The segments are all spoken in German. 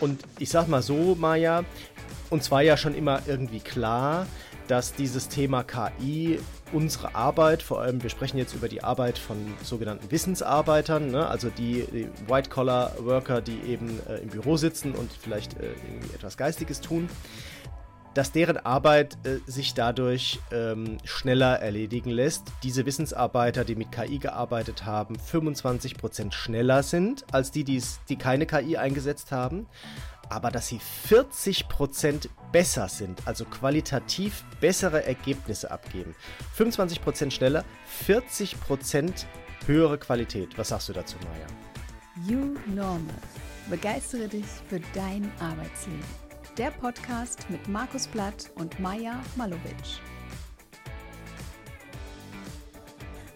Und ich sag mal so, Maja, uns war ja schon immer irgendwie klar, dass dieses Thema KI unsere Arbeit, vor allem wir sprechen jetzt über die Arbeit von sogenannten Wissensarbeitern, ne? also die, die White-Collar-Worker, die eben äh, im Büro sitzen und vielleicht äh, irgendwie etwas Geistiges tun, dass deren Arbeit äh, sich dadurch ähm, schneller erledigen lässt. Diese Wissensarbeiter, die mit KI gearbeitet haben, 25% schneller sind als die, die keine KI eingesetzt haben aber dass sie 40% besser sind, also qualitativ bessere Ergebnisse abgeben. 25% schneller, 40% höhere Qualität. Was sagst du dazu, Maja? You Normal. Begeistere dich für dein Arbeitsleben. Der Podcast mit Markus Blatt und Maja Malovic.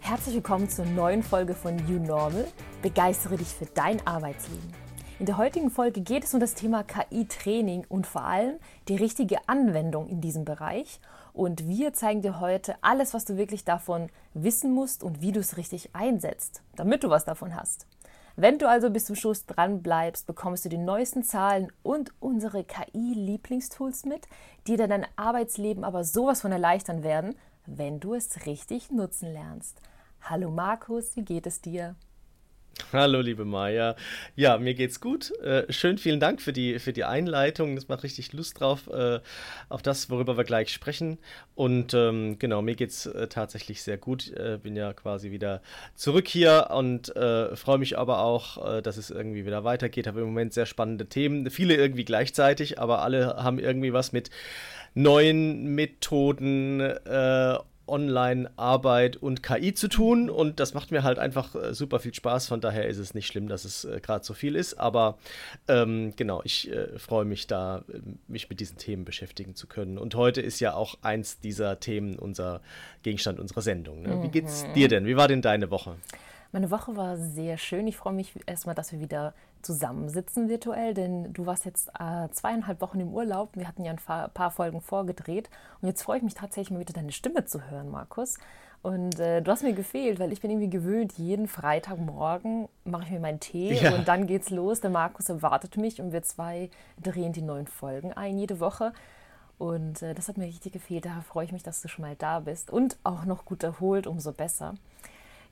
Herzlich willkommen zur neuen Folge von You Normal. Begeistere dich für dein Arbeitsleben. In der heutigen Folge geht es um das Thema KI-Training und vor allem die richtige Anwendung in diesem Bereich. Und wir zeigen dir heute alles, was du wirklich davon wissen musst und wie du es richtig einsetzt, damit du was davon hast. Wenn du also bis zum Schluss dran bleibst, bekommst du die neuesten Zahlen und unsere KI-Lieblingstools mit, die dir dein Arbeitsleben aber sowas von erleichtern werden, wenn du es richtig nutzen lernst. Hallo Markus, wie geht es dir? Hallo, liebe Maja. Ja, mir geht's gut. Äh, schön, vielen Dank für die, für die Einleitung. Das macht richtig Lust drauf, äh, auf das, worüber wir gleich sprechen. Und ähm, genau, mir geht's äh, tatsächlich sehr gut. Äh, bin ja quasi wieder zurück hier und äh, freue mich aber auch, äh, dass es irgendwie wieder weitergeht. Habe im Moment sehr spannende Themen. Viele irgendwie gleichzeitig, aber alle haben irgendwie was mit neuen Methoden äh, Online-Arbeit und KI zu tun und das macht mir halt einfach äh, super viel Spaß. Von daher ist es nicht schlimm, dass es äh, gerade so viel ist, aber ähm, genau, ich äh, freue mich da, äh, mich mit diesen Themen beschäftigen zu können. Und heute ist ja auch eins dieser Themen unser Gegenstand unserer Sendung. Ne? Wie geht's mhm. dir denn? Wie war denn deine Woche? Meine Woche war sehr schön. Ich freue mich erstmal, dass wir wieder zusammensitzen virtuell, denn du warst jetzt äh, zweieinhalb Wochen im Urlaub. Wir hatten ja ein paar Folgen vorgedreht und jetzt freue ich mich tatsächlich mal wieder deine Stimme zu hören, Markus. Und äh, du hast mir gefehlt, weil ich bin irgendwie gewöhnt, jeden Freitagmorgen mache ich mir meinen Tee ja. und dann geht's los. Der Markus erwartet mich und wir zwei drehen die neuen Folgen ein jede Woche. Und äh, das hat mir richtig gefehlt. Daher freue ich mich, dass du schon mal da bist und auch noch gut erholt, umso besser.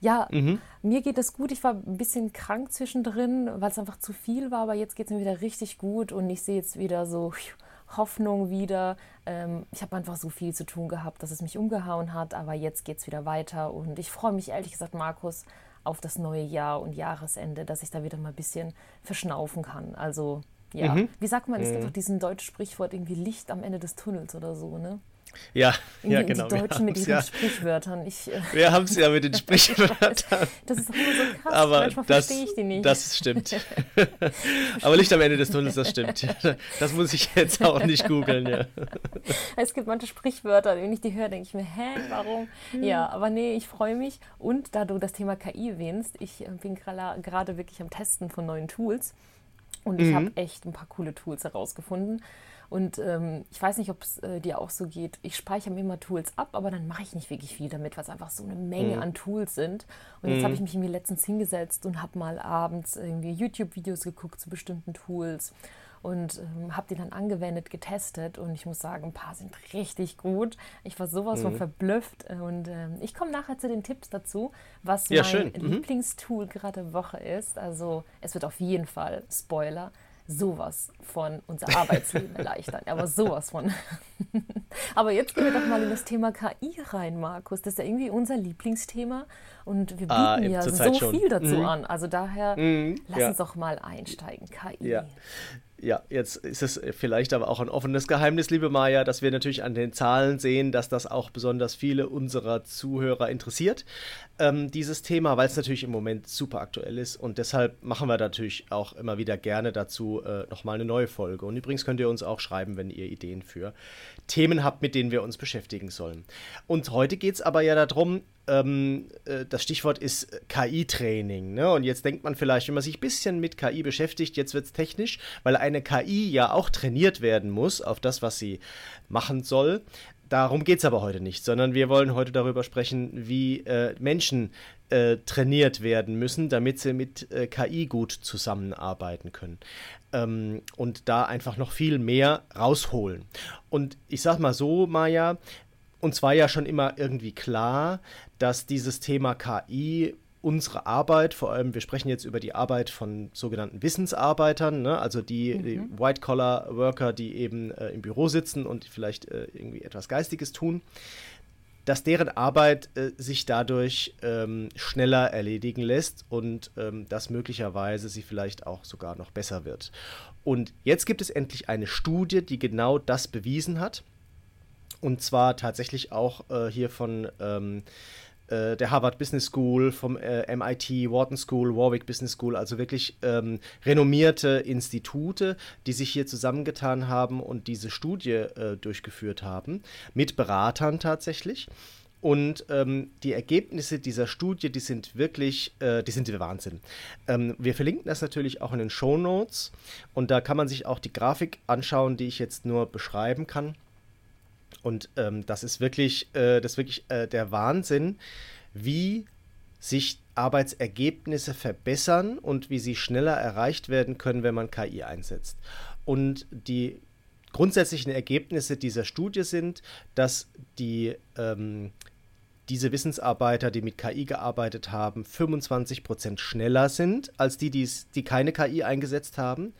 Ja, mhm. mir geht es gut. Ich war ein bisschen krank zwischendrin, weil es einfach zu viel war, aber jetzt geht es mir wieder richtig gut und ich sehe jetzt wieder so Hoffnung wieder. Ähm, ich habe einfach so viel zu tun gehabt, dass es mich umgehauen hat, aber jetzt geht es wieder weiter und ich freue mich ehrlich gesagt, Markus, auf das neue Jahr und Jahresende, dass ich da wieder mal ein bisschen verschnaufen kann. Also ja, mhm. wie sagt man, es gibt mhm. doch diesen deutschen Sprichwort irgendwie Licht am Ende des Tunnels oder so, ne? Ja, ja genau. Die Deutschen mit ihren ja. Sprichwörtern. Ich, äh, wir haben es ja mit den Sprichwörtern. Das ist auch immer so krass. Aber Manchmal das, verstehe ich die nicht. Das stimmt. Aber Licht am Ende des Tunnels, das stimmt. Das muss ich jetzt auch nicht googeln. Ja. Es gibt manche Sprichwörter, wenn ich die höre, denke ich mir, hä, warum? Ja, aber nee, ich freue mich. Und da du das Thema KI erwähnst, ich äh, bin gerade wirklich am Testen von neuen Tools. Und ich mhm. habe echt ein paar coole Tools herausgefunden. Und ähm, ich weiß nicht, ob es äh, dir auch so geht. Ich speichere mir immer Tools ab, aber dann mache ich nicht wirklich viel damit, weil es einfach so eine Menge mhm. an Tools sind. Und jetzt mhm. habe ich mich irgendwie letztens hingesetzt und habe mal abends irgendwie YouTube-Videos geguckt zu bestimmten Tools und ähm, habe die dann angewendet, getestet und ich muss sagen, ein paar sind richtig gut. Ich war sowas mhm. von verblüfft und ähm, ich komme nachher zu den Tipps dazu, was ja, mein schön. Mhm. Lieblingstool gerade Woche ist. Also es wird auf jeden Fall Spoiler sowas von unser Arbeitsleben erleichtern. Aber sowas von. Aber jetzt gehen wir doch mal in das Thema KI rein, Markus. Das ist ja irgendwie unser Lieblingsthema und wir ah, bieten ah, ja so schon. viel dazu mhm. an. Also daher mhm, lass ja. uns doch mal einsteigen. KI. Ja. Ja, jetzt ist es vielleicht aber auch ein offenes Geheimnis, liebe Maja, dass wir natürlich an den Zahlen sehen, dass das auch besonders viele unserer Zuhörer interessiert, ähm, dieses Thema, weil es natürlich im Moment super aktuell ist und deshalb machen wir natürlich auch immer wieder gerne dazu äh, nochmal eine neue Folge. Und übrigens könnt ihr uns auch schreiben, wenn ihr Ideen für Themen habt, mit denen wir uns beschäftigen sollen. Und heute geht es aber ja darum, ähm, äh, das Stichwort ist KI-Training. Ne? Und jetzt denkt man vielleicht, wenn man sich ein bisschen mit KI beschäftigt, jetzt wird es technisch, weil eine KI ja auch trainiert werden muss auf das, was sie machen soll. Darum geht es aber heute nicht, sondern wir wollen heute darüber sprechen, wie äh, Menschen äh, trainiert werden müssen, damit sie mit äh, KI gut zusammenarbeiten können. Ähm, und da einfach noch viel mehr rausholen. Und ich sag mal so, Maja, uns war ja schon immer irgendwie klar, dass dieses Thema KI unsere Arbeit, vor allem wir sprechen jetzt über die Arbeit von sogenannten Wissensarbeitern, ne? also die, mhm. die White-Collar-Worker, die eben äh, im Büro sitzen und vielleicht äh, irgendwie etwas Geistiges tun, dass deren Arbeit äh, sich dadurch ähm, schneller erledigen lässt und ähm, dass möglicherweise sie vielleicht auch sogar noch besser wird. Und jetzt gibt es endlich eine Studie, die genau das bewiesen hat. Und zwar tatsächlich auch äh, hier von ähm, äh, der Harvard Business School, vom äh, MIT, Wharton School, Warwick Business School, also wirklich ähm, renommierte Institute, die sich hier zusammengetan haben und diese Studie äh, durchgeführt haben, mit Beratern tatsächlich. Und ähm, die Ergebnisse dieser Studie, die sind wirklich, äh, die sind der Wahnsinn. Ähm, wir verlinken das natürlich auch in den Show Notes und da kann man sich auch die Grafik anschauen, die ich jetzt nur beschreiben kann. Und ähm, das ist wirklich, äh, das ist wirklich äh, der Wahnsinn, wie sich Arbeitsergebnisse verbessern und wie sie schneller erreicht werden können, wenn man KI einsetzt. Und die grundsätzlichen Ergebnisse dieser Studie sind, dass die, ähm, diese Wissensarbeiter, die mit KI gearbeitet haben, 25 Prozent schneller sind als die, die keine KI eingesetzt haben,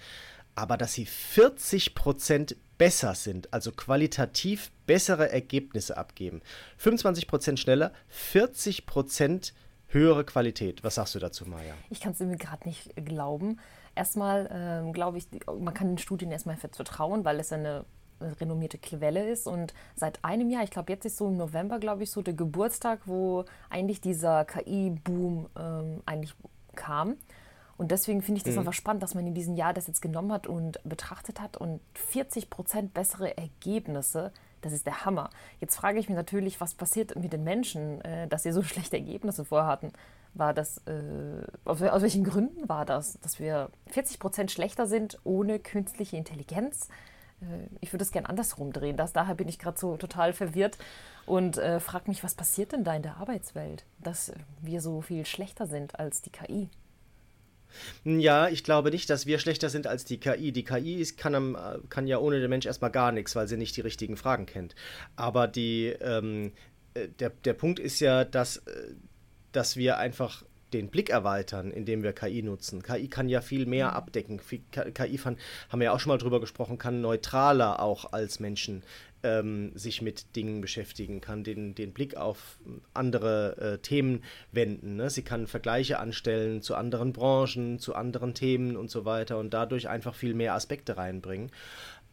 aber dass sie 40 Prozent besser sind, also qualitativ bessere Ergebnisse abgeben. 25% schneller, 40% höhere Qualität. Was sagst du dazu, Maja? Ich kann es irgendwie gerade nicht glauben. Erstmal ähm, glaube ich, man kann den Studien erstmal vertrauen, weil es eine renommierte Quelle ist. Und seit einem Jahr, ich glaube, jetzt ist so im November, glaube ich, so der Geburtstag, wo eigentlich dieser KI-Boom ähm, eigentlich kam. Und deswegen finde ich das mhm. einfach spannend, dass man in diesem Jahr das jetzt genommen hat und betrachtet hat und 40 Prozent bessere Ergebnisse. Das ist der Hammer. Jetzt frage ich mich natürlich, was passiert mit den Menschen, äh, dass sie so schlechte Ergebnisse vorhatten. War das, äh, aus, aus, welchen Gründen war das, dass wir 40 Prozent schlechter sind ohne künstliche Intelligenz? Äh, ich würde es gerne andersrum drehen. Das, daher bin ich gerade so total verwirrt und äh, frage mich, was passiert denn da in der Arbeitswelt, dass wir so viel schlechter sind als die KI? Ja, ich glaube nicht, dass wir schlechter sind als die KI. Die KI kann, kann ja ohne den Mensch erstmal gar nichts, weil sie nicht die richtigen Fragen kennt. Aber die, ähm, äh, der, der Punkt ist ja, dass, äh, dass wir einfach den Blick erweitern, indem wir KI nutzen. KI kann ja viel mehr mhm. abdecken. KI, haben wir ja auch schon mal drüber gesprochen, kann neutraler auch als Menschen ähm, sich mit Dingen beschäftigen, kann den, den Blick auf andere äh, Themen wenden. Ne? Sie kann Vergleiche anstellen zu anderen Branchen, zu anderen Themen und so weiter und dadurch einfach viel mehr Aspekte reinbringen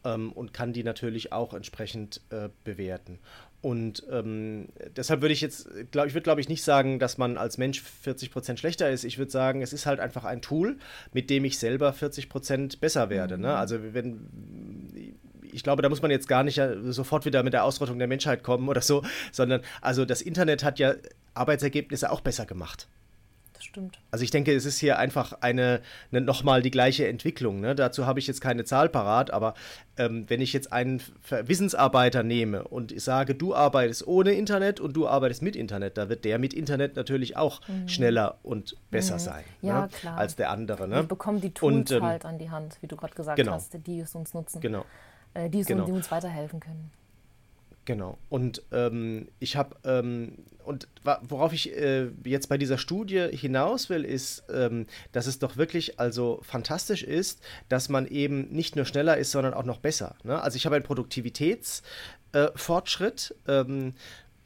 ähm, und kann die natürlich auch entsprechend äh, bewerten. Und ähm, deshalb würde ich jetzt, glaub, ich würde glaube ich nicht sagen, dass man als Mensch 40% schlechter ist. Ich würde sagen, es ist halt einfach ein Tool, mit dem ich selber 40% besser werde. Ne? Mhm. Ne? Also wenn ich glaube, da muss man jetzt gar nicht sofort wieder mit der Ausrottung der Menschheit kommen oder so, sondern also das Internet hat ja Arbeitsergebnisse auch besser gemacht. Das stimmt. Also ich denke, es ist hier einfach eine, eine nochmal die gleiche Entwicklung. Ne? Dazu habe ich jetzt keine Zahl parat, aber ähm, wenn ich jetzt einen Wissensarbeiter nehme und ich sage, du arbeitest ohne Internet und du arbeitest mit Internet, da wird der mit Internet natürlich auch mhm. schneller und besser mhm. sein ja, ne? als der andere. Ne? Wir bekommen die Tools und, ähm, halt an die Hand, wie du gerade gesagt genau. hast, die es uns nutzen. Genau äh, die, genau. die, uns weiterhelfen können. Genau. Und ähm, ich habe, ähm, und worauf ich äh, jetzt bei dieser Studie hinaus will, ist, ähm, dass es doch wirklich also fantastisch ist, dass man eben nicht nur schneller ist, sondern auch noch besser. Ne? Also ich habe einen Produktivitätsfortschritt. Äh,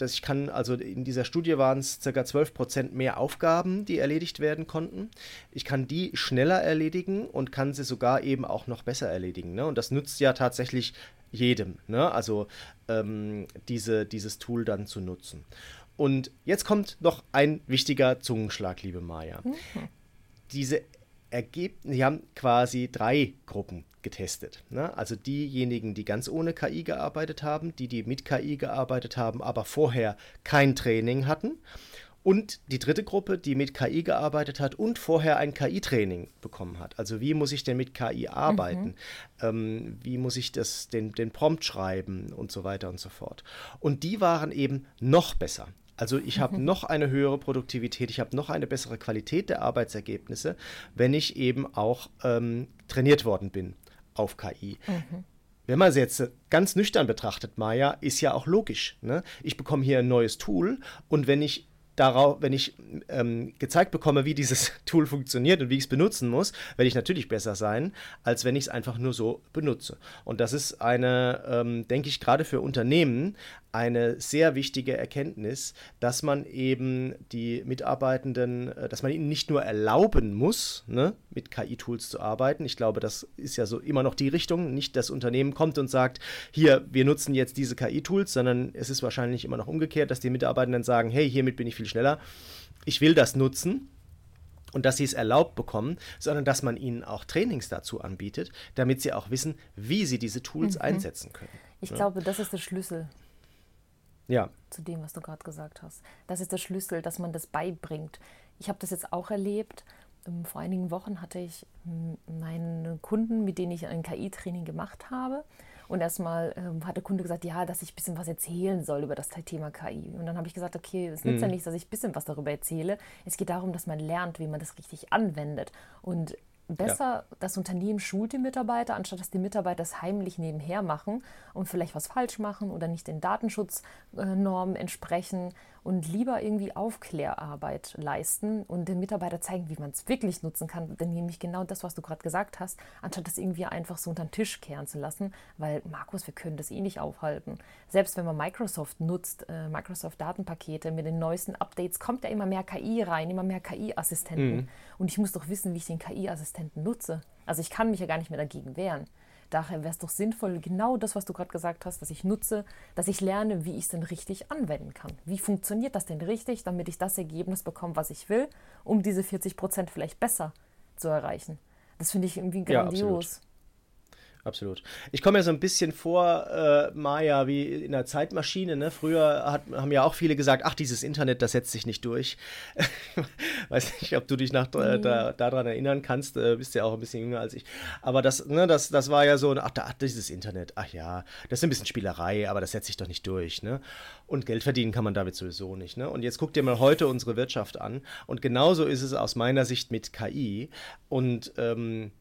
dass ich kann, also in dieser Studie waren es ca. 12% mehr Aufgaben, die erledigt werden konnten. Ich kann die schneller erledigen und kann sie sogar eben auch noch besser erledigen. Ne? Und das nützt ja tatsächlich jedem, ne? also ähm, diese, dieses Tool dann zu nutzen. Und jetzt kommt noch ein wichtiger Zungenschlag, liebe Maja. Mhm. Diese Ergebnis, die haben quasi drei Gruppen getestet. Ne? Also diejenigen, die ganz ohne KI gearbeitet haben, die, die mit KI gearbeitet haben, aber vorher kein Training hatten. Und die dritte Gruppe, die mit KI gearbeitet hat und vorher ein KI-Training bekommen hat. Also wie muss ich denn mit KI arbeiten? Mhm. Ähm, wie muss ich das, den, den Prompt schreiben und so weiter und so fort. Und die waren eben noch besser. Also ich habe mhm. noch eine höhere Produktivität, ich habe noch eine bessere Qualität der Arbeitsergebnisse, wenn ich eben auch ähm, trainiert worden bin auf KI. Mhm. Wenn man es jetzt ganz nüchtern betrachtet, Maya, ist ja auch logisch. Ne? Ich bekomme hier ein neues Tool und wenn ich darauf, wenn ich ähm, gezeigt bekomme, wie dieses Tool funktioniert und wie ich es benutzen muss, werde ich natürlich besser sein, als wenn ich es einfach nur so benutze. Und das ist eine, ähm, denke ich, gerade für Unternehmen eine sehr wichtige Erkenntnis, dass man eben die Mitarbeitenden, äh, dass man ihnen nicht nur erlauben muss, ne, mit KI-Tools zu arbeiten. Ich glaube, das ist ja so immer noch die Richtung. Nicht das Unternehmen kommt und sagt, hier, wir nutzen jetzt diese KI-Tools, sondern es ist wahrscheinlich immer noch umgekehrt, dass die Mitarbeitenden sagen, hey, hiermit bin ich viel schneller. Ich will das nutzen und dass sie es erlaubt bekommen, sondern dass man ihnen auch Trainings dazu anbietet, damit sie auch wissen, wie sie diese Tools mhm. einsetzen können. Ich ja. glaube, das ist der Schlüssel ja. zu dem, was du gerade gesagt hast. Das ist der Schlüssel, dass man das beibringt. Ich habe das jetzt auch erlebt. Ähm, vor einigen Wochen hatte ich meinen Kunden, mit denen ich ein KI-Training gemacht habe. Und erstmal ähm, hat der Kunde gesagt, ja, dass ich ein bisschen was erzählen soll über das Thema KI. Und dann habe ich gesagt, okay, es nützt mhm. ja nichts, dass ich ein bisschen was darüber erzähle. Es geht darum, dass man lernt, wie man das richtig anwendet. Und besser, ja. das Unternehmen schult die Mitarbeiter, anstatt dass die Mitarbeiter es heimlich nebenher machen und vielleicht was falsch machen oder nicht den Datenschutznormen entsprechen und lieber irgendwie Aufklärarbeit leisten und den Mitarbeiter zeigen, wie man es wirklich nutzen kann. Denn nämlich genau das, was du gerade gesagt hast, anstatt das irgendwie einfach so unter den Tisch kehren zu lassen, weil Markus, wir können das eh nicht aufhalten. Selbst wenn man Microsoft nutzt, äh, Microsoft Datenpakete mit den neuesten Updates, kommt ja immer mehr KI rein, immer mehr KI-Assistenten. Mhm. Und ich muss doch wissen, wie ich den KI-Assistenten nutze. Also ich kann mich ja gar nicht mehr dagegen wehren. Daher wäre es doch sinnvoll, genau das, was du gerade gesagt hast, dass ich nutze, dass ich lerne, wie ich es denn richtig anwenden kann. Wie funktioniert das denn richtig, damit ich das Ergebnis bekomme, was ich will, um diese 40 Prozent vielleicht besser zu erreichen. Das finde ich irgendwie grandios. Ja, absolut. Ich komme mir so ein bisschen vor, äh, Maya, wie in einer Zeitmaschine. Ne? Früher hat, haben ja auch viele gesagt, ach, dieses Internet, das setzt sich nicht durch. Weiß nicht, ob du dich nach, äh, da, daran erinnern kannst. Äh, bist ja auch ein bisschen jünger als ich. Aber das, ne, das, das war ja so, ach, da, dieses Internet, ach ja, das ist ein bisschen Spielerei, aber das setzt sich doch nicht durch. Ne? Und Geld verdienen kann man damit sowieso nicht. Ne? Und jetzt guck dir mal heute unsere Wirtschaft an. Und genauso ist es aus meiner Sicht mit KI. Und ähm,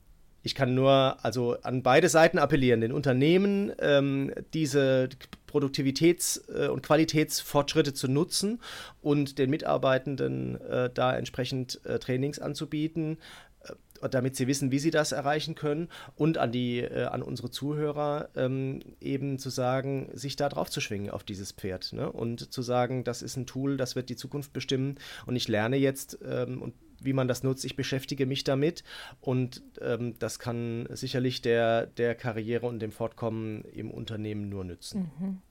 ich kann nur also an beide Seiten appellieren, den Unternehmen ähm, diese Produktivitäts- äh, und Qualitätsfortschritte zu nutzen und den Mitarbeitenden äh, da entsprechend äh, Trainings anzubieten, äh, damit sie wissen, wie sie das erreichen können und an die äh, an unsere Zuhörer ähm, eben zu sagen, sich da drauf zu schwingen auf dieses Pferd ne? und zu sagen, das ist ein Tool, das wird die Zukunft bestimmen und ich lerne jetzt ähm, und wie man das nutzt. Ich beschäftige mich damit und ähm, das kann sicherlich der, der Karriere und dem Fortkommen im Unternehmen nur nützen. Mhm.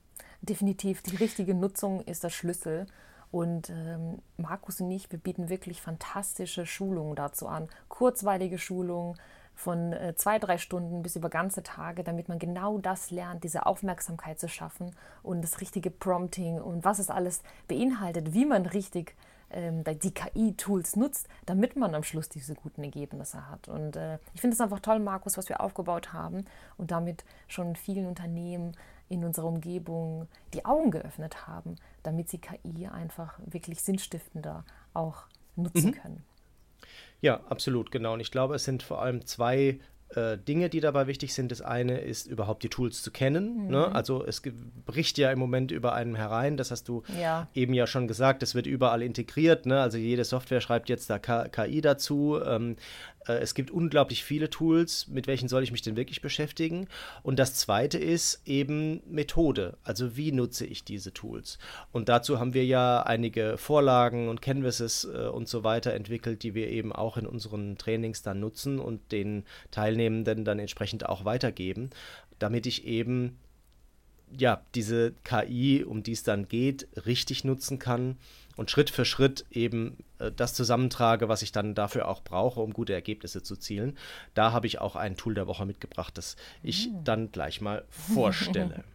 Definitiv, die richtige Nutzung ist der Schlüssel. Und ähm, Markus und ich, wir bieten wirklich fantastische Schulungen dazu an. Kurzweilige Schulungen von äh, zwei, drei Stunden bis über ganze Tage, damit man genau das lernt, diese Aufmerksamkeit zu schaffen und das richtige Prompting und was es alles beinhaltet, wie man richtig ähm, die KI-Tools nutzt, damit man am Schluss diese guten Ergebnisse hat. Und äh, ich finde es einfach toll, Markus, was wir aufgebaut haben und damit schon vielen Unternehmen in unserer Umgebung die Augen geöffnet haben, damit sie KI einfach wirklich sinnstiftender auch nutzen mhm. können. Ja, absolut, genau. Und ich glaube, es sind vor allem zwei äh, Dinge, die dabei wichtig sind. Das eine ist überhaupt die Tools zu kennen. Mhm. Ne? Also es bricht ja im Moment über einem herein. Das hast du ja. eben ja schon gesagt. Das wird überall integriert. Ne? Also jede Software schreibt jetzt da KI dazu. Ähm, äh, es gibt unglaublich viele Tools, mit welchen soll ich mich denn wirklich beschäftigen. Und das zweite ist eben Methode. Also wie nutze ich diese Tools? Und dazu haben wir ja einige Vorlagen und Canvases äh, und so weiter entwickelt, die wir eben auch in unseren Trainings dann nutzen und den Teilnehmenden dann entsprechend auch weitergeben, damit ich eben ja, diese KI, um die es dann geht, richtig nutzen kann und Schritt für Schritt eben äh, das zusammentrage, was ich dann dafür auch brauche, um gute Ergebnisse zu zielen. Da habe ich auch ein Tool der Woche mitgebracht, das ich mhm. dann gleich mal vorstelle.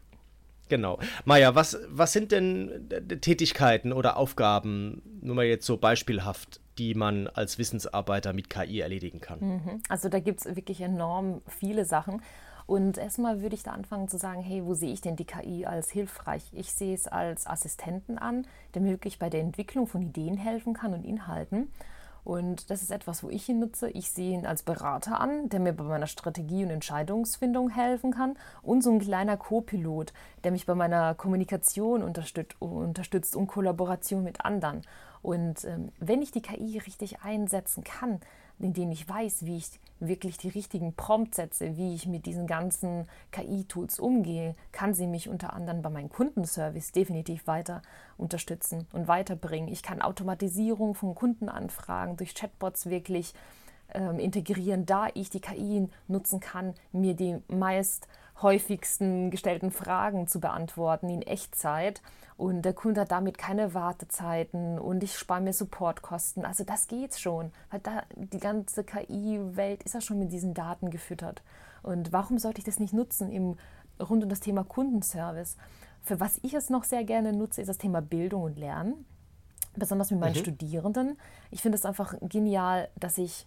Genau. Maja, was, was sind denn äh, Tätigkeiten oder Aufgaben, nur mal jetzt so beispielhaft, die man als Wissensarbeiter mit KI erledigen kann? Mhm. Also da gibt es wirklich enorm viele Sachen. Und erstmal würde ich da anfangen zu sagen, hey, wo sehe ich denn die KI als hilfreich? Ich sehe es als Assistenten an, der mir wirklich bei der Entwicklung von Ideen helfen kann und Inhalten. Und das ist etwas, wo ich ihn nutze. Ich sehe ihn als Berater an, der mir bei meiner Strategie und Entscheidungsfindung helfen kann. Und so ein kleiner Co-Pilot, der mich bei meiner Kommunikation unterstützt, unterstützt und Kollaboration mit anderen. Und ähm, wenn ich die KI richtig einsetzen kann, indem ich weiß, wie ich wirklich die richtigen Prompts setze, wie ich mit diesen ganzen KI-Tools umgehe, kann sie mich unter anderem bei meinem Kundenservice definitiv weiter unterstützen und weiterbringen. Ich kann Automatisierung von Kundenanfragen durch Chatbots wirklich ähm, integrieren, da ich die KI nutzen kann, mir die meist häufigsten gestellten Fragen zu beantworten in Echtzeit und der Kunde hat damit keine Wartezeiten und ich spare mir Supportkosten. Also das geht schon, weil da die ganze KI-Welt ist ja schon mit diesen Daten gefüttert. Und warum sollte ich das nicht nutzen im, rund um das Thema Kundenservice? Für was ich es noch sehr gerne nutze, ist das Thema Bildung und Lernen, besonders mit meinen mhm. Studierenden. Ich finde es einfach genial, dass ich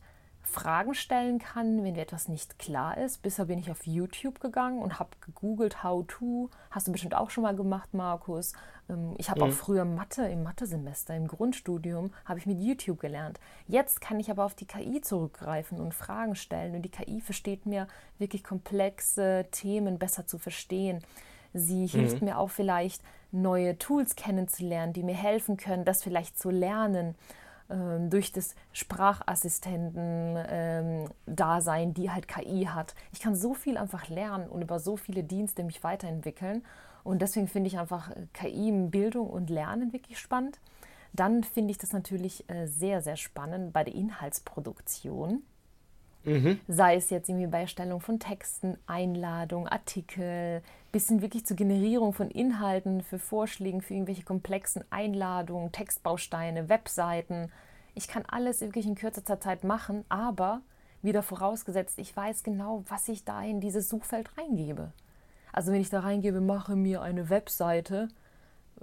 Fragen stellen kann, wenn mir etwas nicht klar ist. Bisher bin ich auf YouTube gegangen und habe gegoogelt, how to. Hast du bestimmt auch schon mal gemacht, Markus. Ähm, ich habe mhm. auch früher Mathe im Mathesemester, im Grundstudium, habe ich mit YouTube gelernt. Jetzt kann ich aber auf die KI zurückgreifen und Fragen stellen. Und die KI versteht mir wirklich komplexe Themen besser zu verstehen. Sie hilft mhm. mir auch vielleicht, neue Tools kennenzulernen, die mir helfen können, das vielleicht zu lernen durch das Sprachassistenten-Dasein, ähm, die halt KI hat. Ich kann so viel einfach lernen und über so viele Dienste mich weiterentwickeln. Und deswegen finde ich einfach äh, KI in Bildung und Lernen wirklich spannend. Dann finde ich das natürlich äh, sehr, sehr spannend bei der Inhaltsproduktion. Mhm. Sei es jetzt irgendwie bei Erstellung von Texten, Einladung, Artikel, bis hin wirklich zur Generierung von Inhalten für Vorschläge, für irgendwelche komplexen Einladungen, Textbausteine, Webseiten. Ich kann alles wirklich in kürzester Zeit machen, aber wieder vorausgesetzt, ich weiß genau, was ich da in dieses Suchfeld reingebe. Also wenn ich da reingebe, mache mir eine Webseite,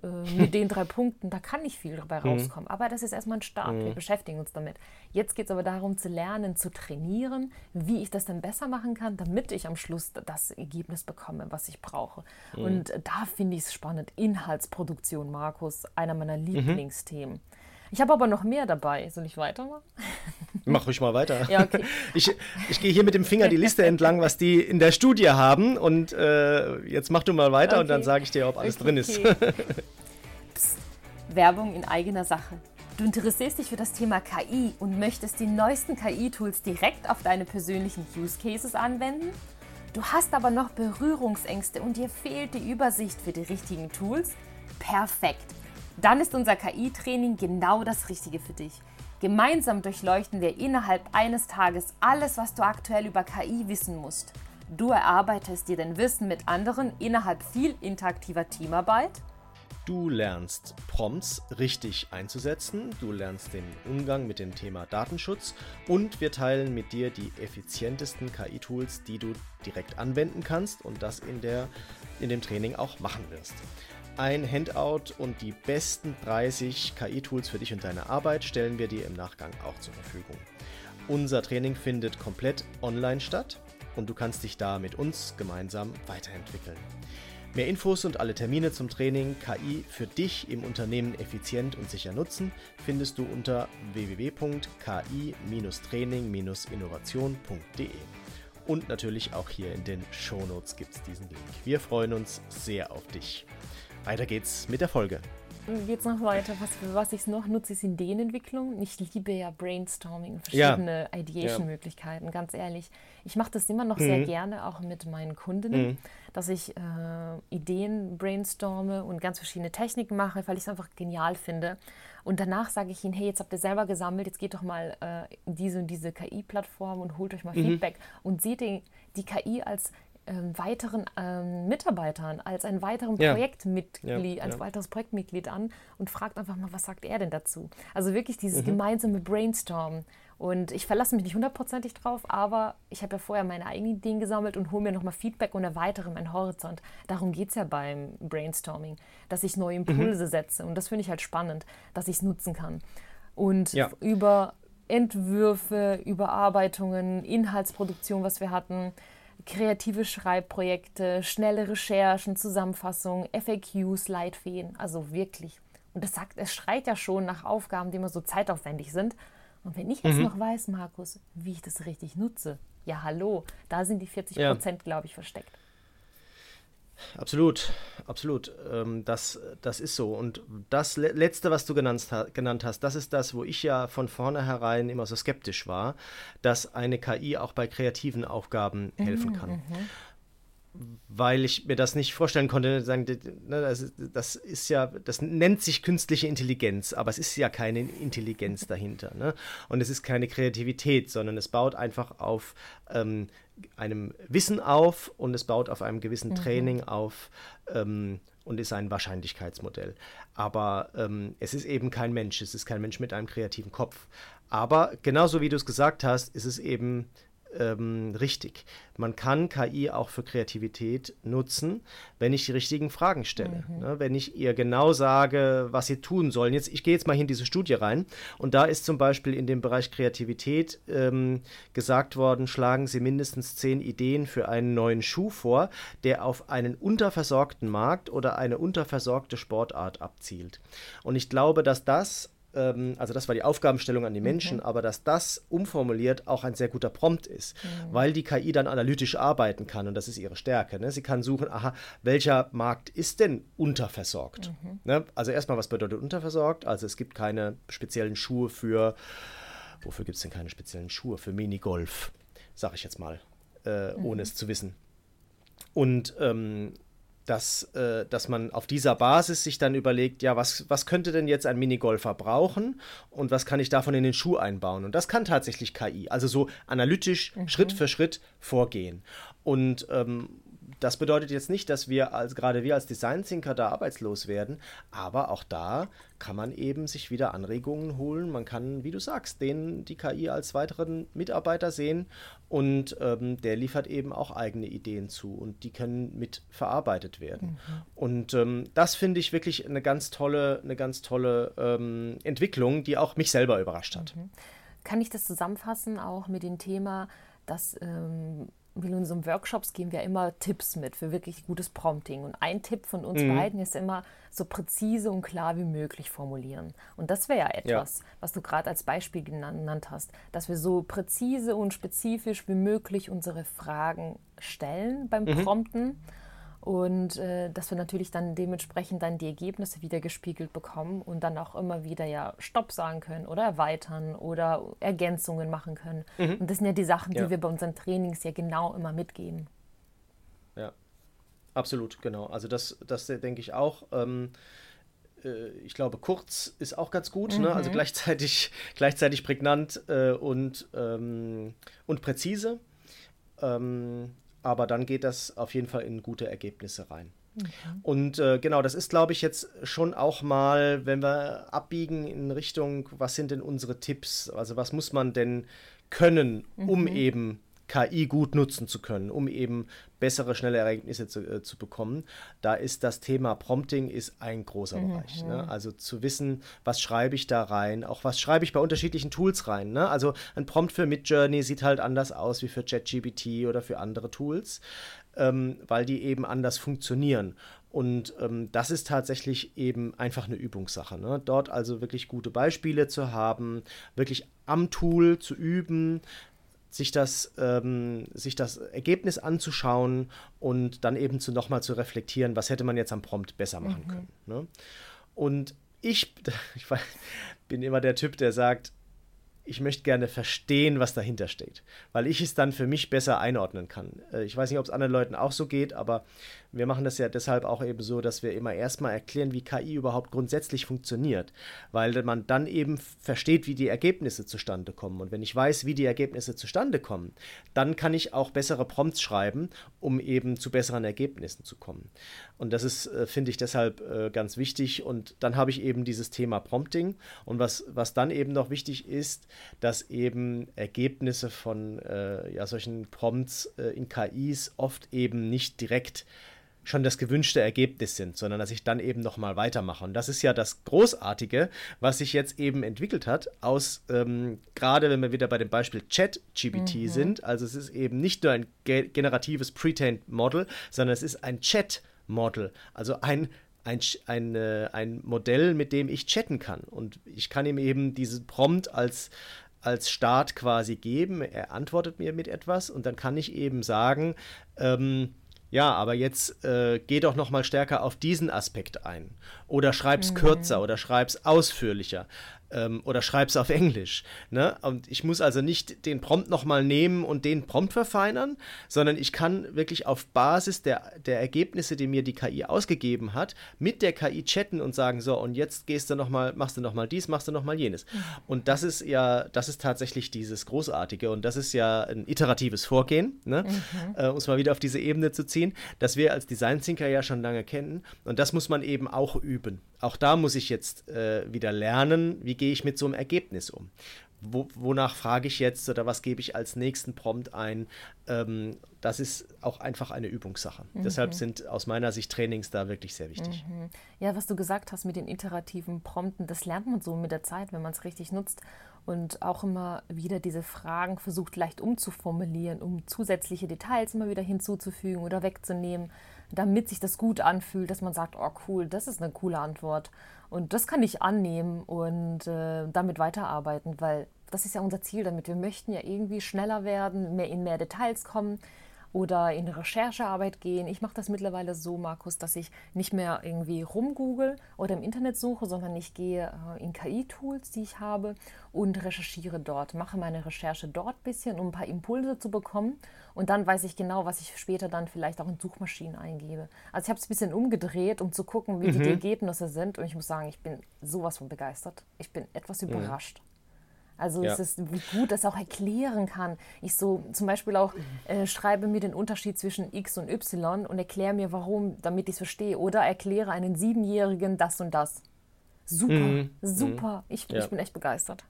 äh, mit den drei Punkten, da kann nicht viel dabei mhm. rauskommen. Aber das ist erstmal ein Start. Wir mhm. beschäftigen uns damit. Jetzt geht es aber darum zu lernen, zu trainieren, wie ich das dann besser machen kann, damit ich am Schluss das Ergebnis bekomme, was ich brauche. Mhm. Und da finde ich es spannend. Inhaltsproduktion, Markus, einer meiner Lieblingsthemen. Ich habe aber noch mehr dabei. Soll ich weitermachen? Mach ruhig mal weiter. Ja, okay. Ich, ich gehe hier mit dem Finger die Liste entlang, was die in der Studie haben. Und äh, jetzt mach du mal weiter okay. und dann sage ich dir, ob alles okay, drin ist. Psst. Werbung in eigener Sache. Du interessierst dich für das Thema KI und möchtest die neuesten KI-Tools direkt auf deine persönlichen Use Cases anwenden? Du hast aber noch Berührungsängste und dir fehlt die Übersicht für die richtigen Tools? Perfekt! Dann ist unser KI-Training genau das Richtige für dich. Gemeinsam durchleuchten wir innerhalb eines Tages alles, was du aktuell über KI wissen musst. Du erarbeitest dir dein Wissen mit anderen innerhalb viel interaktiver Teamarbeit. Du lernst Prompts richtig einzusetzen, du lernst den Umgang mit dem Thema Datenschutz und wir teilen mit dir die effizientesten KI-Tools, die du direkt anwenden kannst und das in, der, in dem Training auch machen wirst ein Handout und die besten 30 KI-Tools für dich und deine Arbeit stellen wir dir im Nachgang auch zur Verfügung. Unser Training findet komplett online statt und du kannst dich da mit uns gemeinsam weiterentwickeln. Mehr Infos und alle Termine zum Training KI für dich im Unternehmen effizient und sicher nutzen findest du unter www.ki-training-innovation.de. Und natürlich auch hier in den Shownotes gibt es diesen Link. Wir freuen uns sehr auf dich. Weiter geht's mit der Folge. Jetzt noch weiter. Was, was ich noch nutze, ist Ideenentwicklung. Ich liebe ja Brainstorming und verschiedene ja. Ideation-Möglichkeiten, ja. ganz ehrlich. Ich mache das immer noch mhm. sehr gerne, auch mit meinen Kundinnen, mhm. dass ich äh, Ideen brainstorme und ganz verschiedene Techniken mache, weil ich es einfach genial finde. Und danach sage ich ihnen, hey, jetzt habt ihr selber gesammelt, jetzt geht doch mal äh, diese und diese KI-Plattform und holt euch mal mhm. Feedback und seht die, die KI als ähm, weiteren ähm, Mitarbeitern, als einen weiteren Ja. Projektmitglied, Ja, als ja. weiteres Projektmitglied an und fragt einfach mal, was sagt er denn dazu? Also wirklich Mhm. dieses gemeinsame Brainstormen. Und ich verlasse mich nicht hundertprozentig drauf, aber ich habe ja vorher meine eigenen Ideen gesammelt und hole mir nochmal Feedback und erweitere meinen Horizont. Darum geht es ja beim Brainstorming, dass ich neue Mhm. Impulse setze. Und das finde ich halt spannend, dass ich es nutzen kann. Und über Entwürfe, Überarbeitungen, Inhaltsproduktion, was wir hatten, kreative Schreibprojekte, schnelle Recherchen, Zusammenfassungen, FAQs, Leitfäden, also wirklich. Und das sagt, es schreit ja schon nach Aufgaben, die immer so zeitaufwendig sind. Und wenn ich Mhm. jetzt noch weiß, Markus, wie ich das richtig nutze, ja hallo, da sind die 40 Ja. Prozent, glaube ich, versteckt. Absolut, absolut. Ähm, das, das ist so. Und das Le- Letzte, was du genannt, genannt hast, das ist das, wo ich ja von vornherein immer so skeptisch war, dass eine KI auch bei kreativen Aufgaben helfen kann. Weil ich mir das nicht vorstellen konnte, sagen, ne, das, ist- ja, das nennt sich künstliche Intelligenz, aber es ist ja keine Intelligenz dahinter. Ne? Und es ist keine Kreativität, sondern es baut einfach auf ähm, einem Wissen auf und es baut auf einem gewissen Training auf ähm, und ist ein Wahrscheinlichkeitsmodell. Aber ähm, es ist eben kein Mensch, es ist kein Mensch mit einem kreativen Kopf. Aber genauso wie du es gesagt hast, ist es eben ähm, richtig. Man kann KI auch für Kreativität nutzen, wenn ich die richtigen Fragen stelle. Ne? Wenn ich ihr genau sage, was sie tun sollen. Jetzt, ich gehe jetzt mal hier in diese Studie rein und da ist zum Beispiel in dem Bereich Kreativität ähm, gesagt worden, schlagen Sie mindestens zehn Ideen für einen neuen Schuh vor, der auf einen unterversorgten Markt oder eine unterversorgte Sportart abzielt. Und ich glaube, dass das also das war die Aufgabenstellung an die Menschen, aber dass das umformuliert auch ein sehr guter Prompt ist, weil die KI dann analytisch arbeiten kann und das ist ihre Stärke. Ne? Sie kann suchen, aha, welcher Markt ist denn unterversorgt? Ne? Also erstmal, was bedeutet unterversorgt? Also es gibt keine speziellen Schuhe für, wofür gibt es denn keine speziellen Schuhe? Für Minigolf, sage ich jetzt mal, äh, ohne es zu wissen. Und ähm, dass, äh, dass man auf dieser Basis sich dann überlegt, ja, was, was könnte denn jetzt ein Minigolfer brauchen und was kann ich davon in den Schuh einbauen? Und das kann tatsächlich KI, also so analytisch Schritt für Schritt vorgehen. Und ähm, das bedeutet jetzt nicht, dass wir als gerade wir als Design Thinker da arbeitslos werden, aber auch da kann man eben sich wieder Anregungen holen. Man kann, wie du sagst, den die KI als weiteren Mitarbeiter sehen und ähm, der liefert eben auch eigene Ideen zu und die können mit verarbeitet werden. Und ähm, das finde ich wirklich eine ganz tolle, eine ganz tolle ähm, Entwicklung, die auch mich selber überrascht hat. Kann ich das zusammenfassen, auch mit dem Thema, dass ähm, in unseren Workshops geben wir immer Tipps mit für wirklich gutes Prompting. Und ein Tipp von uns beiden ist immer so präzise und klar wie möglich formulieren. Und das wäre ja etwas, was du gerade als Beispiel genannt hast, dass wir so präzise und spezifisch wie möglich unsere Fragen stellen beim Prompten. Und äh, dass wir natürlich dann dementsprechend dann die Ergebnisse wieder gespiegelt bekommen und dann auch immer wieder ja Stopp sagen können oder erweitern oder Ergänzungen machen können. Und das sind ja die Sachen, Ja. die wir bei unseren Trainings ja genau immer mitgeben. Ja, absolut, genau. Also das, das denke ich auch. Ähm, äh, ich glaube, kurz ist auch ganz gut, ne? also gleichzeitig, gleichzeitig prägnant äh, und, ähm, und präzise. Ähm, aber dann geht das auf jeden Fall in gute Ergebnisse rein. Und äh, genau, das ist, glaube ich, jetzt schon auch mal, wenn wir abbiegen in Richtung, was sind denn unsere Tipps? Also was muss man denn können, um eben KI gut nutzen zu können, um eben bessere, schnelle Ergebnisse zu, äh, zu bekommen. Da ist das Thema Prompting ist ein großer Bereich. Ne? Also zu wissen, was schreibe ich da rein, auch was schreibe ich bei unterschiedlichen Tools rein. Ne? Also ein Prompt für Midjourney sieht halt anders aus wie für ChatGPT oder für andere Tools, ähm, weil die eben anders funktionieren. Und ähm, das ist tatsächlich eben einfach eine Übungssache. Ne? Dort also wirklich gute Beispiele zu haben, wirklich am Tool zu üben, sich das, ähm, sich das Ergebnis anzuschauen und dann eben zu nochmal zu reflektieren, was hätte man jetzt am Prompt besser machen können. Ne? Und ich, ich war- bin immer der Typ, der sagt, ich möchte gerne verstehen, was dahinter steht, weil ich es dann für mich besser einordnen kann. Äh, ich weiß nicht, ob es anderen Leuten auch so geht, aber wir machen das ja deshalb auch eben so, dass wir immer erstmal erklären, wie KI überhaupt grundsätzlich funktioniert, weil man dann eben versteht, wie die Ergebnisse zustande kommen. Und wenn ich weiß, wie die Ergebnisse zustande kommen, dann kann ich auch bessere Prompts schreiben, um eben zu besseren Ergebnissen zu kommen. Und das ist, äh, finde ich, deshalb äh, ganz wichtig. Und dann habe ich eben dieses Thema Prompting. Und was, was dann eben noch wichtig ist, dass eben Ergebnisse von äh, ja, solchen Prompts äh, in KIs oft eben nicht direkt schon das gewünschte Ergebnis sind, sondern dass ich dann eben nochmal weitermache. Und das ist ja das Großartige, was sich jetzt eben entwickelt hat, aus, ähm, gerade wenn wir wieder bei dem Beispiel Chat-GPT mhm. sind, also es ist eben nicht nur ein ge generatives Pre-trained Model, sondern es ist ein Chat-Model, also ein ein, ein, äh, ein Modell, mit dem ich chatten kann. Und ich kann ihm eben diesen Prompt als, als Start quasi geben. Er antwortet mir mit etwas und dann kann ich eben sagen, ähm, ja, aber jetzt äh, geh doch noch mal stärker auf diesen Aspekt ein. Oder schreib's mhm. kürzer oder schreib's ausführlicher ähm, oder schreib's auf Englisch. Ne? Und ich muss also nicht den Prompt nochmal nehmen und den Prompt verfeinern, sondern ich kann wirklich auf Basis der, der Ergebnisse, die mir die KI ausgegeben hat, mit der KI chatten und sagen, so, und jetzt gehst du noch mal, machst du nochmal dies, machst du nochmal jenes. Mhm. Und das ist ja, das ist tatsächlich dieses Großartige und das ist ja ein iteratives Vorgehen, ne? Mhm. Äh, um es mal wieder auf diese Ebene zu ziehen, das wir als Design Thinker ja schon lange kennen und das muss man eben auch üben. Auch da muss ich jetzt äh, wieder lernen, wie gehe ich mit so einem Ergebnis um. Wo, wonach frage ich jetzt oder was gebe ich als nächsten Prompt ein? Ähm, das ist auch einfach eine Übungssache. Mhm. Deshalb sind aus meiner Sicht Trainings da wirklich sehr wichtig. Mhm. Ja, was du gesagt hast mit den iterativen Prompten, das lernt man so mit der Zeit, wenn man es richtig nutzt und auch immer wieder diese Fragen versucht leicht umzuformulieren, um zusätzliche Details immer wieder hinzuzufügen oder wegzunehmen damit sich das gut anfühlt, dass man sagt, oh cool, das ist eine coole Antwort. Und das kann ich annehmen und äh, damit weiterarbeiten, weil das ist ja unser Ziel damit. Wir möchten ja irgendwie schneller werden, mehr in mehr Details kommen oder in Recherchearbeit gehen. Ich mache das mittlerweile so, Markus, dass ich nicht mehr irgendwie rumgoogle oder im Internet suche, sondern ich gehe äh, in KI-Tools, die ich habe und recherchiere dort, mache meine Recherche dort ein bisschen, um ein paar Impulse zu bekommen und dann weiß ich genau, was ich später dann vielleicht auch in Suchmaschinen eingebe. Also ich habe es ein bisschen umgedreht, um zu gucken, wie mhm. die Ergebnisse sind und ich muss sagen, ich bin sowas von begeistert. Ich bin etwas überrascht. Mhm. Also ja. es ist, wie gut das auch erklären kann. Ich so zum Beispiel auch äh, schreibe mir den Unterschied zwischen X und Y und erkläre mir, warum, damit ich es verstehe. Oder erkläre einen Siebenjährigen das und das. Super, mhm. super. Ich, ja. ich bin echt begeistert.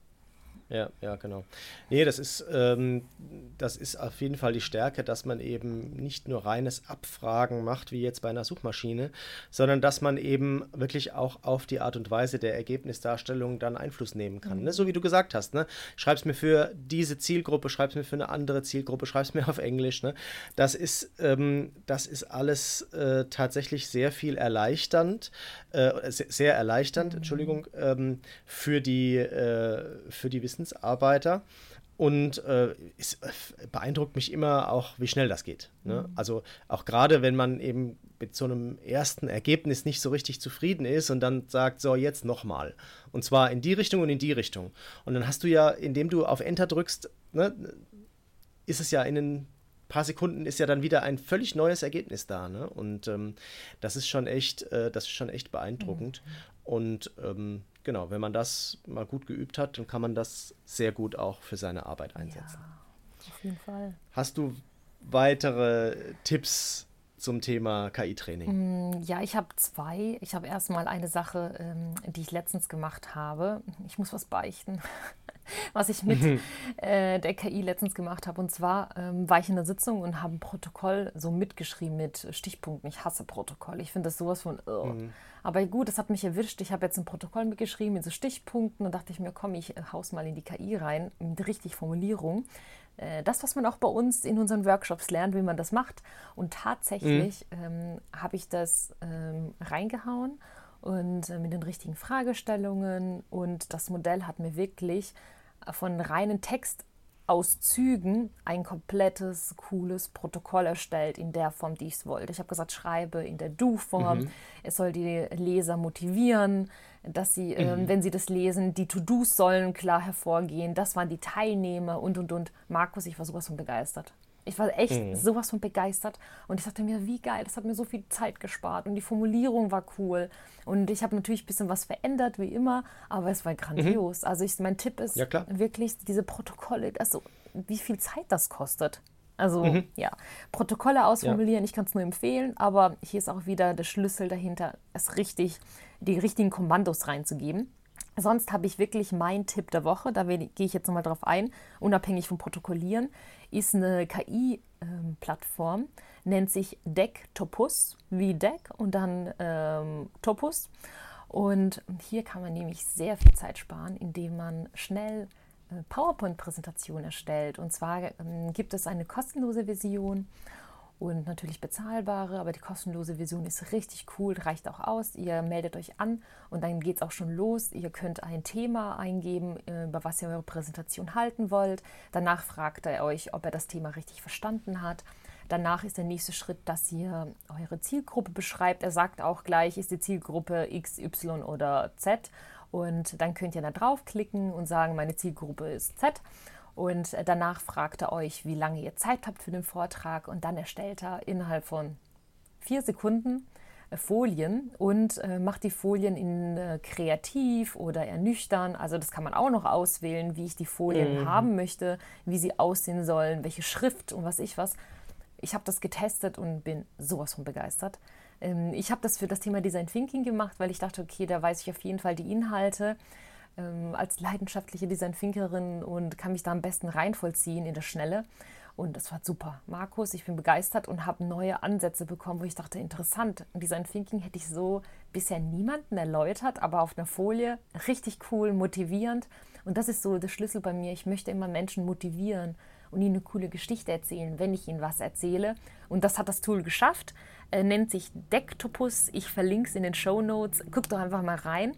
Ja, ja, genau. Nee, das ist, ähm, das ist auf jeden Fall die Stärke, dass man eben nicht nur reines Abfragen macht, wie jetzt bei einer Suchmaschine, sondern dass man eben wirklich auch auf die Art und Weise der Ergebnisdarstellung dann Einfluss nehmen kann. Mhm. Ne? So wie du gesagt hast, ne? schreib es mir für diese Zielgruppe, schreib es mir für eine andere Zielgruppe, schreib es mir auf Englisch. Ne? Das, ist, ähm, das ist alles äh, tatsächlich sehr viel erleichternd, äh, sehr, erleichternd, mhm. Entschuldigung, ähm, für die, äh, für die Wissenschaft Wissensarbeiter. Und äh, es äh, beeindruckt mich immer auch, wie schnell das geht. Ne? Mhm. Also auch gerade, wenn man eben mit so einem ersten Ergebnis nicht so richtig zufrieden ist und dann sagt, so jetzt nochmal. Und zwar in die Richtung und in die Richtung. Und dann hast du ja, indem du auf Enter drückst, ne, ist es ja in ein paar Sekunden ist ja dann wieder ein völlig neues Ergebnis da. Ne? Und ähm, das ist schon echt, äh, das ist schon echt beeindruckend. Mhm. Und ähm, genau, wenn man das mal gut geübt hat, dann kann man das sehr gut auch für seine Arbeit einsetzen. Ja, auf jeden Fall. Hast du weitere Tipps zum Thema KI-Training? Mm, ja, ich habe zwei. Ich habe erstmal eine Sache, ähm, die ich letztens gemacht habe. Ich muss was beichten, was ich mit mhm. äh, der KI letztens gemacht habe. Und zwar ähm, war ich in der Sitzung und habe ein Protokoll so mitgeschrieben mit Stichpunkten. Ich hasse Protokoll. Ich finde das sowas von. Oh. Mhm. Aber gut, das hat mich erwischt. Ich habe jetzt ein Protokoll mitgeschrieben mit so Stichpunkten und dachte ich mir, komm, ich haus mal in die KI rein mit richtig Formulierung. Äh, das, was man auch bei uns in unseren Workshops lernt, wie man das macht. Und tatsächlich mhm. ähm, habe ich das ähm, reingehauen und äh, mit den richtigen Fragestellungen. Und das Modell hat mir wirklich von reinen Text aus Zügen ein komplettes, cooles Protokoll erstellt in der Form, die ich es wollte. Ich habe gesagt, schreibe in der Du-Form. Mhm. Es soll die Leser motivieren, dass sie, äh, mhm. äh, wenn sie das lesen, die To-Dos sollen klar hervorgehen. Das waren die Teilnehmer und, und, und. Markus, ich war sowas von begeistert. Ich war echt mhm. sowas von begeistert und ich dachte mir, wie geil, das hat mir so viel Zeit gespart und die Formulierung war cool und ich habe natürlich ein bisschen was verändert, wie immer, aber es war grandios. Mhm. Also ich, mein Tipp ist ja, wirklich diese Protokolle, also wie viel Zeit das kostet. Also mhm. ja, Protokolle ausformulieren, ja. ich kann es nur empfehlen, aber hier ist auch wieder der Schlüssel dahinter, es richtig, die richtigen Kommandos reinzugeben. Sonst habe ich wirklich mein Tipp der Woche, da gehe ich jetzt nochmal drauf ein, unabhängig vom Protokollieren, ist eine KI-Plattform, ähm, nennt sich Decktopus, wie Deck und dann ähm, Topus. Und hier kann man nämlich sehr viel Zeit sparen, indem man schnell äh, PowerPoint-Präsentationen erstellt. Und zwar ähm, gibt es eine kostenlose Version und natürlich bezahlbare, aber die kostenlose Version ist richtig cool, reicht auch aus. Ihr meldet euch an und dann geht es auch schon los. Ihr könnt ein Thema eingeben, äh, über was ihr eure Präsentation halten wollt. Danach fragt er euch, ob er das Thema richtig verstanden hat. Danach ist der nächste Schritt, dass ihr eure Zielgruppe beschreibt. Er sagt auch gleich, ist die Zielgruppe X, Y oder Z. Und dann könnt ihr da draufklicken und sagen, meine Zielgruppe ist Z. Und danach fragt er euch, wie lange ihr Zeit habt für den Vortrag und dann erstellt er innerhalb von vier Sekunden äh, Folien und äh, macht die Folien in äh, kreativ oder ernüchtern. Also das kann man auch noch auswählen, wie ich die Folien mhm. haben möchte, wie sie aussehen sollen, welche Schrift und was ich was. Ich habe das getestet und bin sowas von begeistert. Ähm, ich habe das für das Thema Design Thinking gemacht, weil ich dachte, okay, da weiß ich auf jeden Fall die Inhalte ähm, als leidenschaftliche Design-Thinkerin und kann mich da am besten reinvollziehen in der Schnelle. Und das war super. Markus, ich bin begeistert und habe neue Ansätze bekommen, wo ich dachte, interessant. Design Thinking hätte ich so bisher niemanden erläutert, aber auf einer Folie richtig cool, motivierend. Und das ist so der Schlüssel bei mir. Ich möchte immer Menschen motivieren und ihnen eine coole Geschichte erzählen, wenn ich ihnen was erzähle. Und das hat das Tool geschafft. Äh, nennt sich Decktopus. Ich verlinke es in den Show Notes. Guckt doch einfach mal rein.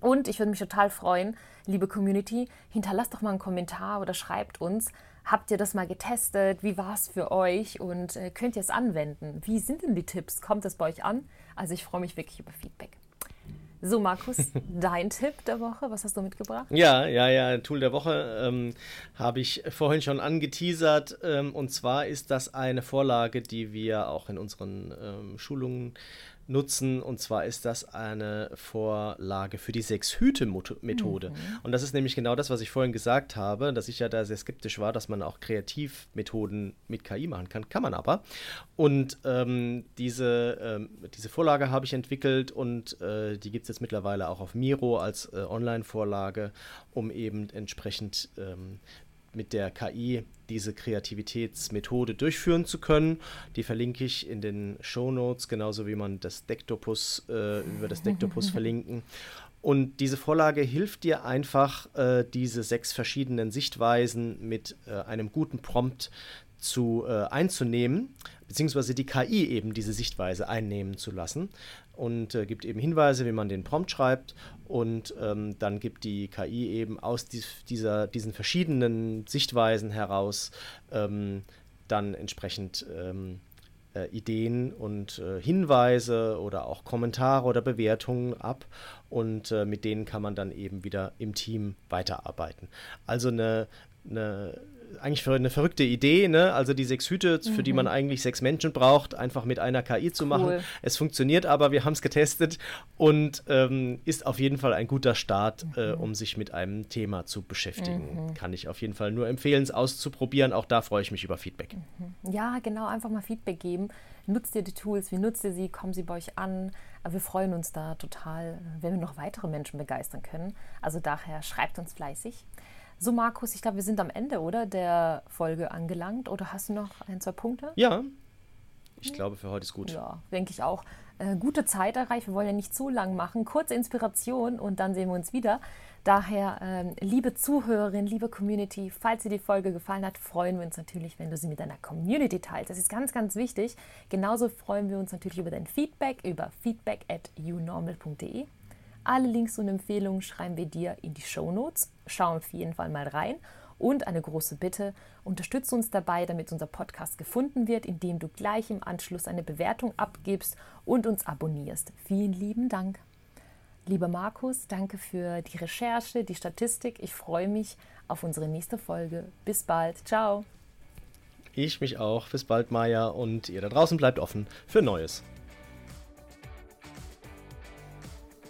Und ich würde mich total freuen, liebe Community, hinterlasst doch mal einen Kommentar oder schreibt uns, habt ihr das mal getestet? Wie war es für euch? Und äh, könnt ihr es anwenden? Wie sind denn die Tipps? Kommt es bei euch an? Also ich freue mich wirklich über Feedback. So, Markus, dein Tipp der Woche, was hast du mitgebracht? Ja, ja, ja, Tool der Woche ähm, habe ich vorhin schon angeteasert. Ähm, und zwar ist das eine Vorlage, die wir auch in unseren ähm, Schulungen nutzen. Und zwar ist das eine Vorlage für die Sechs-Hüte-Methode. Mhm. Und das ist nämlich genau das, was ich vorhin gesagt habe, dass ich ja da sehr skeptisch war, dass man auch Kreativmethoden mit KI machen kann. Kann man aber. Und ähm, diese, ähm, diese Vorlage habe ich entwickelt und äh, die gibt es jetzt mittlerweile auch auf Miro als äh, Online-Vorlage, um eben entsprechend ähm, mit der KI diese Kreativitätsmethode durchführen zu können. Die verlinke ich in den Show Notes, genauso wie man das Decktopus äh, über das Decktopus verlinken. Und diese Vorlage hilft dir einfach, äh, diese sechs verschiedenen Sichtweisen mit äh, einem guten Prompt zu, äh, einzunehmen, beziehungsweise die KI eben diese Sichtweise einnehmen zu lassen und äh, gibt eben Hinweise, wie man den Prompt schreibt und ähm, dann gibt die KI eben aus dies, dieser, diesen verschiedenen Sichtweisen heraus ähm, dann entsprechend ähm, äh, Ideen und äh, Hinweise oder auch Kommentare oder Bewertungen ab und äh, mit denen kann man dann eben wieder im Team weiterarbeiten. Also eine, eine eigentlich für eine verrückte Idee, ne? Also die sechs Hüte, mhm. für die man mhm. eigentlich sechs Menschen braucht, einfach mit einer KI zu cool. machen. Es funktioniert aber, wir haben es getestet und ähm, ist auf jeden Fall ein guter Start, mhm. äh, um sich mit einem Thema zu beschäftigen. Mhm. Kann ich auf jeden Fall nur empfehlen, es auszuprobieren. Auch da freue ich mich über Feedback. Mhm. Ja, genau, einfach mal Feedback geben. Nutzt ihr die Tools, wie nutzt ihr sie, kommen sie bei euch an? Aber wir freuen uns da total, wenn wir noch weitere Menschen begeistern können. Also daher schreibt uns fleißig. So, Markus, ich glaube, wir sind am Ende, oder? Der Folge angelangt. Oder hast du noch ein, zwei Punkte? Ja. Ich glaube, für heute ist gut. Ja, denke ich auch. Äh, gute Zeit erreicht. Wir wollen ja nicht zu lang machen. Kurze Inspiration und dann sehen wir uns wieder. Daher, ähm, liebe Zuhörerin, liebe Community, falls dir die Folge gefallen hat, freuen wir uns natürlich, wenn du sie mit deiner Community teilst. Das ist ganz, ganz wichtig. Genauso freuen wir uns natürlich über dein Feedback über feedback at unormal.de. Alle Links und Empfehlungen schreiben wir dir in die Show Notes. Schau auf jeden Fall mal rein. Und eine große Bitte, unterstütze uns dabei, damit unser Podcast gefunden wird, indem du gleich im Anschluss eine Bewertung abgibst und uns abonnierst. Vielen lieben Dank. Lieber Markus, danke für die Recherche, die Statistik. Ich freue mich auf unsere nächste Folge. Bis bald. Ciao. Ich mich auch. Bis bald, Maja. Und ihr da draußen bleibt offen für Neues.